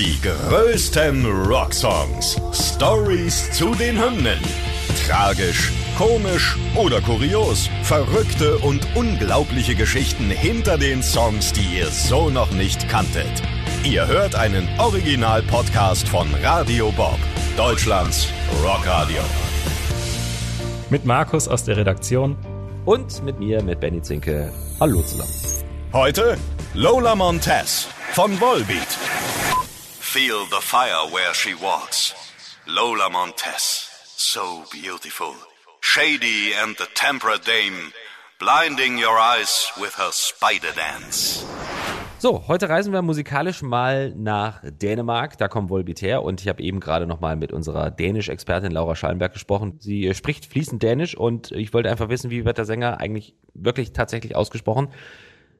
Die größten Rocksongs. Stories zu den Hymnen. Tragisch, komisch oder kurios. Verrückte und unglaubliche Geschichten hinter den Songs, die ihr so noch nicht kanntet. Ihr hört einen Original-Podcast von Radio Bob, Deutschlands Rockradio. Mit Markus aus der Redaktion und mit mir, mit Benny Zinke. Hallo zusammen. Heute Lola Montez von Volbeat. Feel the fire where she walks. Lola Montez, so beautiful. Shady and the temperate dame, blinding your eyes with her spider dance. So, heute reisen wir musikalisch mal nach Dänemark. Da kommt Volbeat her und ich habe eben gerade noch mal mit unserer Dänisch-Expertin Laura Schallenberg gesprochen. Sie äh, spricht fließend Dänisch und ich wollte einfach wissen, wie wird der Sänger eigentlich wirklich tatsächlich ausgesprochen.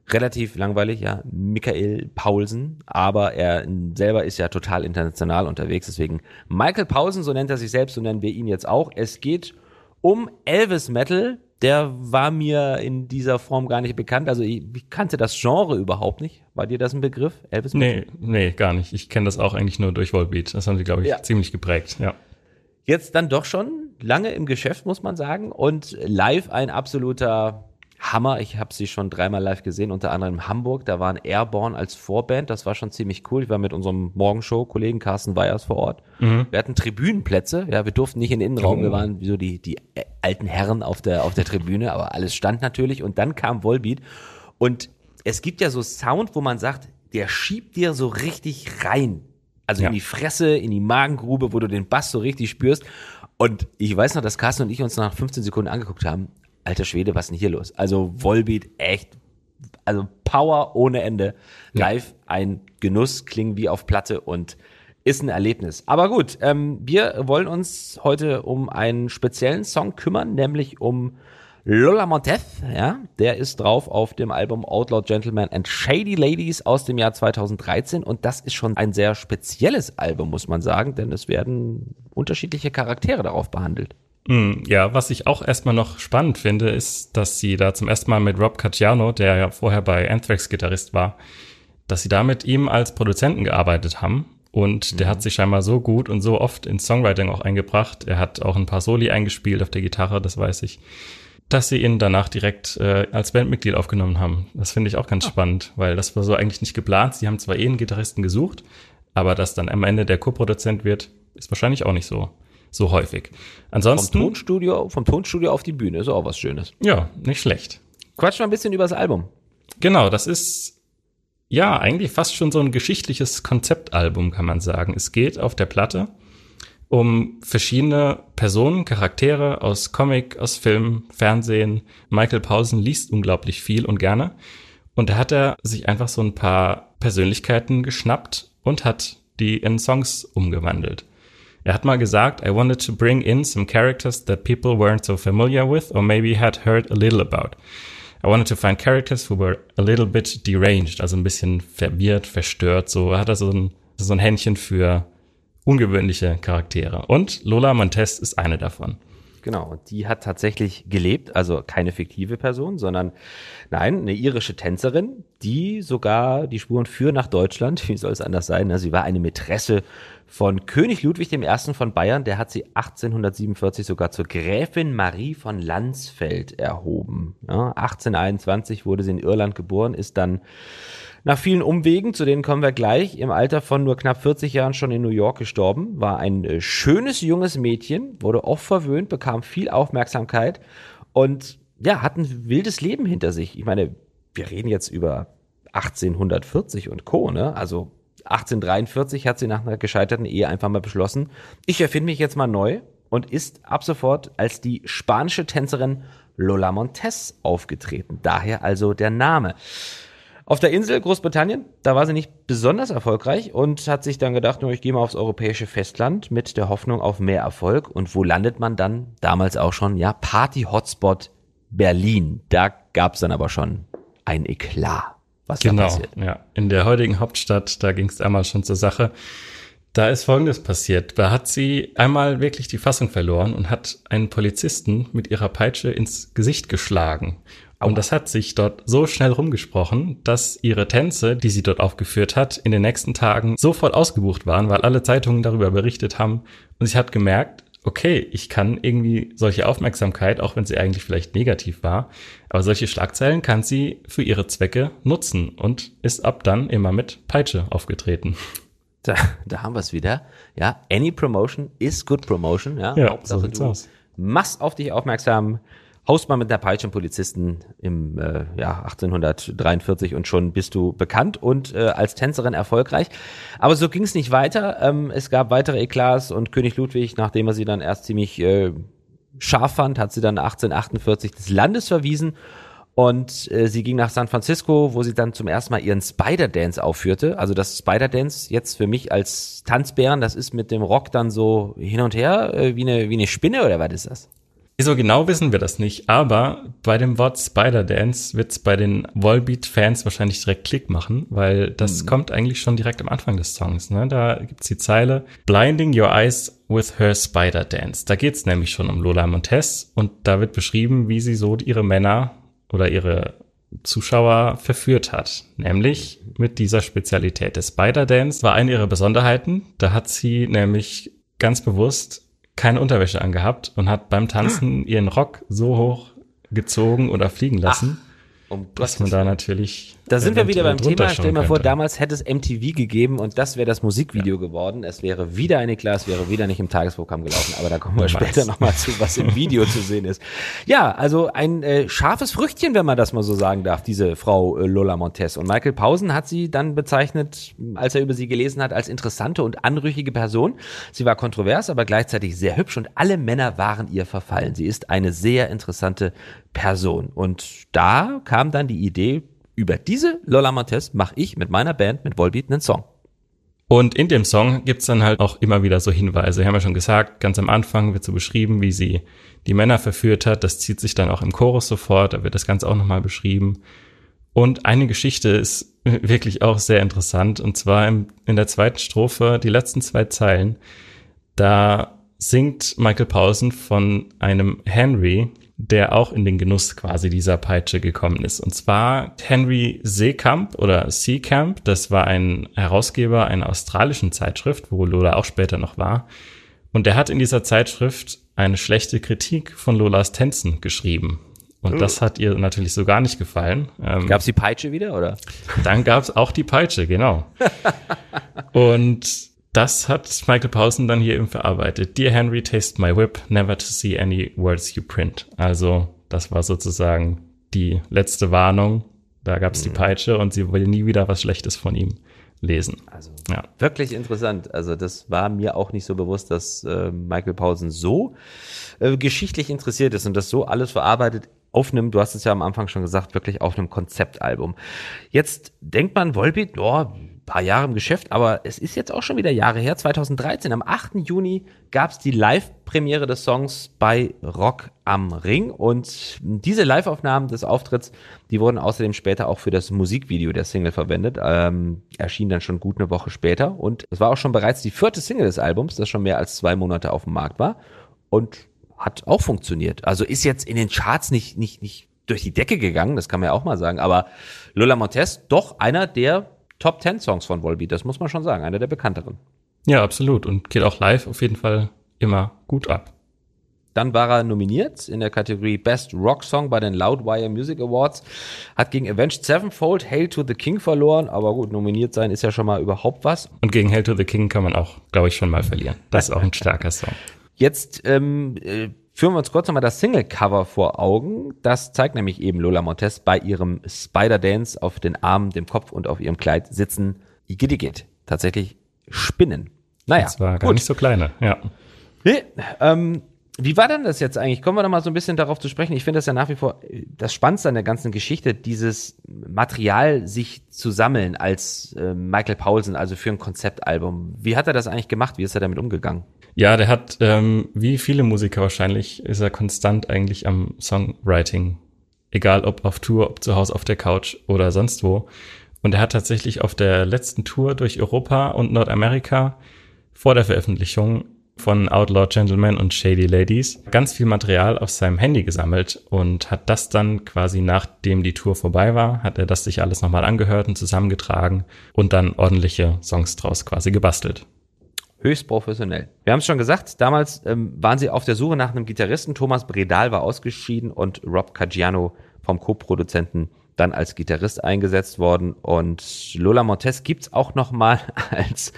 Relativ langweilig, ja, Michael Paulsen, aber er selber ist ja total international unterwegs, deswegen Michael Paulsen, so nennt er sich selbst, so nennen wir ihn jetzt auch. Es geht um Elvis Metal, der war mir in dieser Form gar nicht bekannt. Also ich, ich kannte das Genre überhaupt nicht. War dir das ein Begriff, Elvis? Nee, nee, gar nicht. Ich kenne das auch eigentlich nur durch Volbeat. Das haben sie, glaube ich, ja. ziemlich geprägt, ja. Jetzt dann doch schon lange im Geschäft, muss man sagen. Und live ein absoluter Hammer. Ich habe sie schon dreimal live gesehen, unter anderem in Hamburg. Da waren Airborne als Vorband. Das war schon ziemlich cool. Ich war mit unserem Morgenshow-Kollegen Carsten Weyers vor Ort. Mhm. Wir hatten Tribünenplätze. Ja, wir durften nicht in den Innenraum. Oh. Wir waren wie so die, die alten Herren auf der, auf der Tribüne, aber alles stand natürlich. Und dann kam Volbeat. Und es gibt ja so Sound, wo man sagt, der schiebt dir so richtig rein. Also ja. in die Fresse, in die Magengrube, wo du den Bass so richtig spürst. Und ich weiß noch, dass Carsten und ich uns nach 15 Sekunden angeguckt haben alter Schwede, was ist denn hier los? Also Volbeat, echt, also Power ohne Ende. Live ja. ein Genuss, klingen wie auf Platte und ist ein Erlebnis. Aber gut, ähm, wir wollen uns heute um einen speziellen Song kümmern, nämlich um Lola Montez, ja, der ist drauf auf dem Album Outlaw Gentlemen and Shady Ladies aus dem Jahr 2013 und das ist schon ein sehr spezielles Album, muss man sagen, denn es werden unterschiedliche Charaktere darauf behandelt. Hm, ja, was ich auch erstmal noch spannend finde, ist, dass sie da zum ersten Mal mit Rob Cacciano, der ja vorher bei Anthrax Gitarrist war, dass sie da mit ihm als Produzenten gearbeitet haben. Und mhm. der hat sich scheinbar so gut und so oft ins Songwriting auch eingebracht. Er hat auch ein paar Soli eingespielt auf der Gitarre, das weiß ich, dass sie ihn danach direkt äh, als Bandmitglied aufgenommen haben. Das finde ich auch ganz oh. spannend, weil das war so eigentlich nicht geplant. Sie haben zwar eh einen Gitarristen gesucht, aber dass dann am Ende der Co-Produzent wird, ist wahrscheinlich auch nicht so so häufig. Ansonsten. Vom Tonstudio, vom Tonstudio auf die Bühne ist auch was Schönes. Ja, nicht schlecht. Quatsch mal ein bisschen über das Album. Genau, das ist ja eigentlich fast schon so ein geschichtliches Konzeptalbum, kann man sagen. Es geht auf der Platte um verschiedene Personen, Charaktere aus Comic, aus Film, Fernsehen. Michael Pausen liest unglaublich viel und gerne. Und da hat er sich einfach so ein paar Persönlichkeiten geschnappt und hat die in Songs umgewandelt. Er hat mal gesagt, I wanted to bring in some characters that people weren't so familiar with or maybe had heard a little about. I wanted to find characters who were a little bit deranged, also ein bisschen verwirrt, verstört. So hat er so ein, so ein Händchen für ungewöhnliche Charaktere. Und Lola Montez ist eine davon. Genau, und die hat tatsächlich gelebt, also keine fiktive Person, sondern nein, eine irische Tänzerin, die sogar die Spuren führen nach Deutschland. Wie soll es anders sein? Sie war eine Mätresse von König Ludwig I. von Bayern. Der hat sie 1847 sogar zur Gräfin Marie von Landsfeld erhoben. Ja, 1821 wurde sie in Irland geboren, ist dann nach vielen Umwegen, zu denen kommen wir gleich, im Alter von nur knapp 40 Jahren schon in New York gestorben, war ein äh, schönes junges Mädchen, wurde oft verwöhnt, bekam viel Aufmerksamkeit und ja, hat ein wildes Leben hinter sich. Ich meine, wir reden jetzt über 1840 und Co., ne? Also 1843 hat sie nach einer gescheiterten Ehe einfach mal beschlossen, ich erfinde mich jetzt mal neu und ist ab sofort als die spanische Tänzerin Lola Montes aufgetreten. Daher also der Name. Auf der Insel Großbritannien, da war sie nicht besonders erfolgreich und hat sich dann gedacht, ich gehe mal aufs europäische Festland mit der Hoffnung auf mehr Erfolg. Und wo landet man dann? Damals auch schon, ja, Party-Hotspot Berlin. Da gab es dann aber schon ein Eklat, was genau, da passiert. Ja, in der heutigen Hauptstadt, da ging es einmal schon zur Sache. Da ist Folgendes passiert. Da hat sie einmal wirklich die Fassung verloren und hat einen Polizisten mit ihrer Peitsche ins Gesicht geschlagen. Und das hat sich dort so schnell rumgesprochen, dass ihre Tänze, die sie dort aufgeführt hat, in den nächsten Tagen sofort ausgebucht waren, weil alle Zeitungen darüber berichtet haben. Und sie hat gemerkt, okay, ich kann irgendwie solche Aufmerksamkeit, auch wenn sie eigentlich vielleicht negativ war, aber solche Schlagzeilen kann sie für ihre Zwecke nutzen und ist ab dann immer mit Peitsche aufgetreten. Da, da haben wir es wieder. Ja, any promotion is good promotion. Ja, Ja, Hauptsache so sieht's du aus. machst auf dich aufmerksam, haust mal mit einer Peitsche einen Polizisten im äh, ja, 1843 und schon bist du bekannt und äh, als Tänzerin erfolgreich. Aber so ging es nicht weiter. Ähm, es gab weitere Eklats und König Ludwig, nachdem er sie dann erst ziemlich äh, scharf fand, hat sie dann 1848 des Landes verwiesen und äh, sie ging nach San Francisco, wo sie dann zum ersten Mal ihren Spider-Dance aufführte. Also das Spider-Dance jetzt für mich als Tanzbären, das ist mit dem Rock dann so hin und her, äh, wie, eine, wie eine Spinne oder was ist das? So genau wissen wir das nicht, aber bei dem Wort Spider-Dance wird's bei den Volbeat-Fans wahrscheinlich direkt Klick machen, weil das kommt eigentlich schon direkt am Anfang des Songs. Ne? Da gibt's die Zeile Blinding Your Eyes with Her Spider-Dance. Da geht's nämlich schon um Lola Montez und da wird beschrieben, wie sie so ihre Männer oder ihre Zuschauer verführt hat, nämlich mit dieser Spezialität. Der Spider-Dance war eine ihrer Besonderheiten. Da hat sie nämlich ganz bewusst keine Unterwäsche angehabt und hat beim Tanzen ihren Rock so hoch gezogen oder fliegen lassen, Um dass man da natürlich. Da sind wir wieder beim Thema. Stell dir mal vor, könnte. damals hätte es MTV gegeben und das wäre das Musikvideo geworden. Es wäre wieder eine Klasse, wäre wieder nicht im Tagesprogramm gelaufen. Aber da kommen wir später nochmal zu, was im Video zu sehen ist. Ja, also ein äh, scharfes Früchtchen, wenn man das mal so sagen darf, diese Frau äh, Lola Montez. Und Michael Pausen hat sie dann bezeichnet, als er über sie gelesen hat, als interessante und anrüchige Person. Sie war kontrovers, aber gleichzeitig sehr hübsch und alle Männer waren ihr verfallen. Sie ist eine sehr interessante Person. Und da kam dann die Idee, über diese Lola Montez mache ich mit meiner Band, mit Volbeat, einen Song. Und in dem Song gibt's dann halt auch immer wieder so Hinweise. Wir haben ja schon gesagt, ganz am Anfang wird so beschrieben, wie sie die Männer verführt hat. Das zieht sich dann auch im Chorus sofort, da wird das Ganze auch nochmal beschrieben. Und eine Geschichte ist wirklich auch sehr interessant. Und zwar in der zweiten Strophe, die letzten zwei Zeilen, da singt Michael Pausen von einem Henry, der auch in den Genuss quasi dieser Peitsche gekommen ist. Und zwar Henry Seekamp oder Seekamp, das war ein Herausgeber einer australischen Zeitschrift, wo Lola auch später noch war. Und der hat in dieser Zeitschrift eine schlechte Kritik von Lolas Tänzen geschrieben. Und das hat ihr natürlich so gar nicht gefallen. Ähm, Gab's die Peitsche wieder, oder? dann gab's auch die Peitsche, genau. Und das hat Michael Pausen dann hier eben verarbeitet. Dear Henry, taste my whip, never to see any words you print. Also das war sozusagen die letzte Warnung. Da gab's die Peitsche und sie will nie wieder was Schlechtes von ihm lesen. Also Ja. wirklich interessant. Also das war mir auch nicht so bewusst, dass äh, Michael Pausen so äh, geschichtlich interessiert ist und das so alles verarbeitet aufnimmt. Du hast es ja am Anfang schon gesagt, wirklich auf einem Konzeptalbum. Jetzt denkt man, Volbeat, ein paar Jahre im Geschäft, aber es ist jetzt auch schon wieder Jahre her. 2013, am 8. Juni gab es die Live-Premiere des Songs bei Rock am Ring und diese Live-Aufnahmen des Auftritts, die wurden außerdem später auch für das Musikvideo der Single verwendet, ähm, erschien dann schon gut eine Woche später und es war auch schon bereits die vierte Single des Albums, das schon mehr als zwei Monate auf dem Markt war und hat auch funktioniert. Also ist jetzt in den Charts nicht, nicht, nicht durch die Decke gegangen, das kann man ja auch mal sagen, aber Lola Montez doch einer der Top 10 Songs von Volbeat, das muss man schon sagen, einer der bekannteren. Ja, absolut. Und geht auch live auf jeden Fall immer gut ab. Dann war er nominiert in der Kategorie Best Rock Song bei den Loudwire Music Awards. Hat gegen Avenged Sevenfold Hail to the King verloren, aber gut, nominiert sein ist ja schon mal überhaupt was. Und gegen Hail to the King kann man auch, glaube ich, schon mal verlieren. Das ist auch ein starker Song. Jetzt ähm, äh, führen wir uns kurz nochmal das Single-Cover vor Augen. Das zeigt nämlich eben Lola Montez bei ihrem Spider-Dance auf den Armen, dem Kopf und auf ihrem Kleid sitzen. Igidigit. Tatsächlich Spinnen. Naja, Das war gar gut. nicht so kleine, ja. Nee, ähm, wie war denn das jetzt eigentlich? Kommen wir doch mal so ein bisschen darauf zu sprechen. Ich finde das ja nach wie vor das Spannendste an der ganzen Geschichte, dieses Material sich zu sammeln als äh, Michael Paulsen, also für ein Konzeptalbum. Wie hat er das eigentlich gemacht? Wie ist er damit umgegangen? Ja, der hat, ähm, wie viele Musiker wahrscheinlich, ist er konstant eigentlich am Songwriting. Egal ob auf Tour, ob zu Hause auf der Couch oder sonst wo. Und er hat tatsächlich auf der letzten Tour durch Europa und Nordamerika vor der Veröffentlichung von Outlaw Gentlemen und Shady Ladies ganz viel Material auf seinem Handy gesammelt und hat das dann quasi nachdem die Tour vorbei war, hat er das sich alles nochmal angehört und zusammengetragen und dann ordentliche Songs draus quasi gebastelt. Höchst professionell. Wir haben es schon gesagt, damals ähm, waren sie auf der Suche nach einem Gitarristen. Thomas Bredal war ausgeschieden und Rob Caggiano vom Co-Produzenten dann als Gitarrist eingesetzt worden. Und Lola Montes gibt's auch noch mal als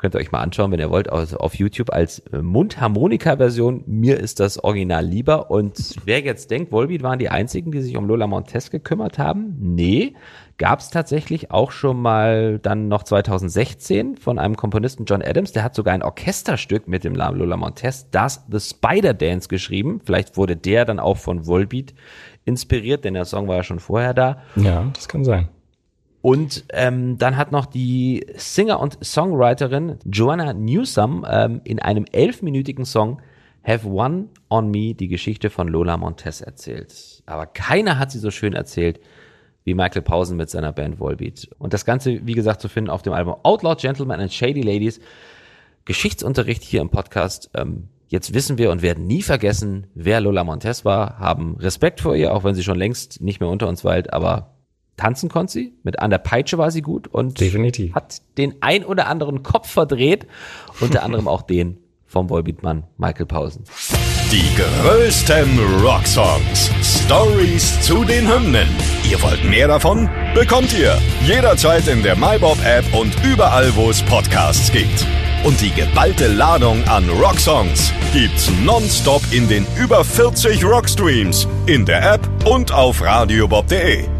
Könnt ihr euch mal anschauen, wenn ihr wollt, auf, auf YouTube als äh, Mundharmonika-Version. Mir ist das Original lieber. Und wer jetzt denkt, Volbeat waren die einzigen, die sich um Lola Montes gekümmert haben? Nee, gab es tatsächlich auch schon mal dann noch 2016 von einem Komponisten John Adams. Der hat sogar ein Orchesterstück mit dem Namen Lola Montes, das The Spider Dance geschrieben. Vielleicht wurde der dann auch von Volbeat inspiriert, denn der Song war ja schon vorher da. Ja, das kann sein. Und ähm, dann hat noch die Singer und Songwriterin Joanna Newsom ähm, in einem elfminütigen Song Have One on Me die Geschichte von Lola Montez erzählt. Aber keiner hat sie so schön erzählt wie Michael Pausen mit seiner Band Volbeat. Und das Ganze, wie gesagt, zu finden auf dem Album Outlaw Gentlemen and Shady Ladies. Geschichtsunterricht hier im Podcast. Ähm, jetzt wissen wir und werden nie vergessen, wer Lola Montez war, haben Respekt vor ihr, auch wenn sie schon längst nicht mehr unter uns weilt, aber tanzen konnte sie. Mit an der Peitsche war sie gut und Definitiv. hat den ein oder anderen Kopf verdreht. Unter anderem auch den vom Volbeatmann Michael Pausen. Die größten Rocksongs. Stories zu den Hymnen. Ihr wollt mehr davon? Bekommt ihr jederzeit in der MyBob-App und überall, wo es Podcasts gibt. Und die geballte Ladung an Rocksongs gibt's nonstop in den über 40 Rockstreams, in der App und auf radiobob.de.